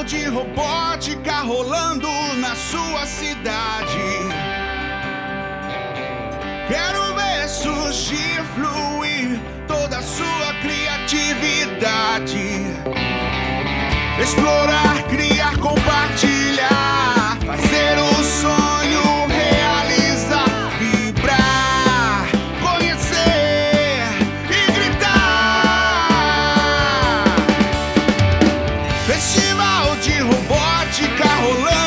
show de robótica rolando na sua cidade. Quero ver surgir, fluir toda a sua criatividade. Explorar, criar, de robótica rolando.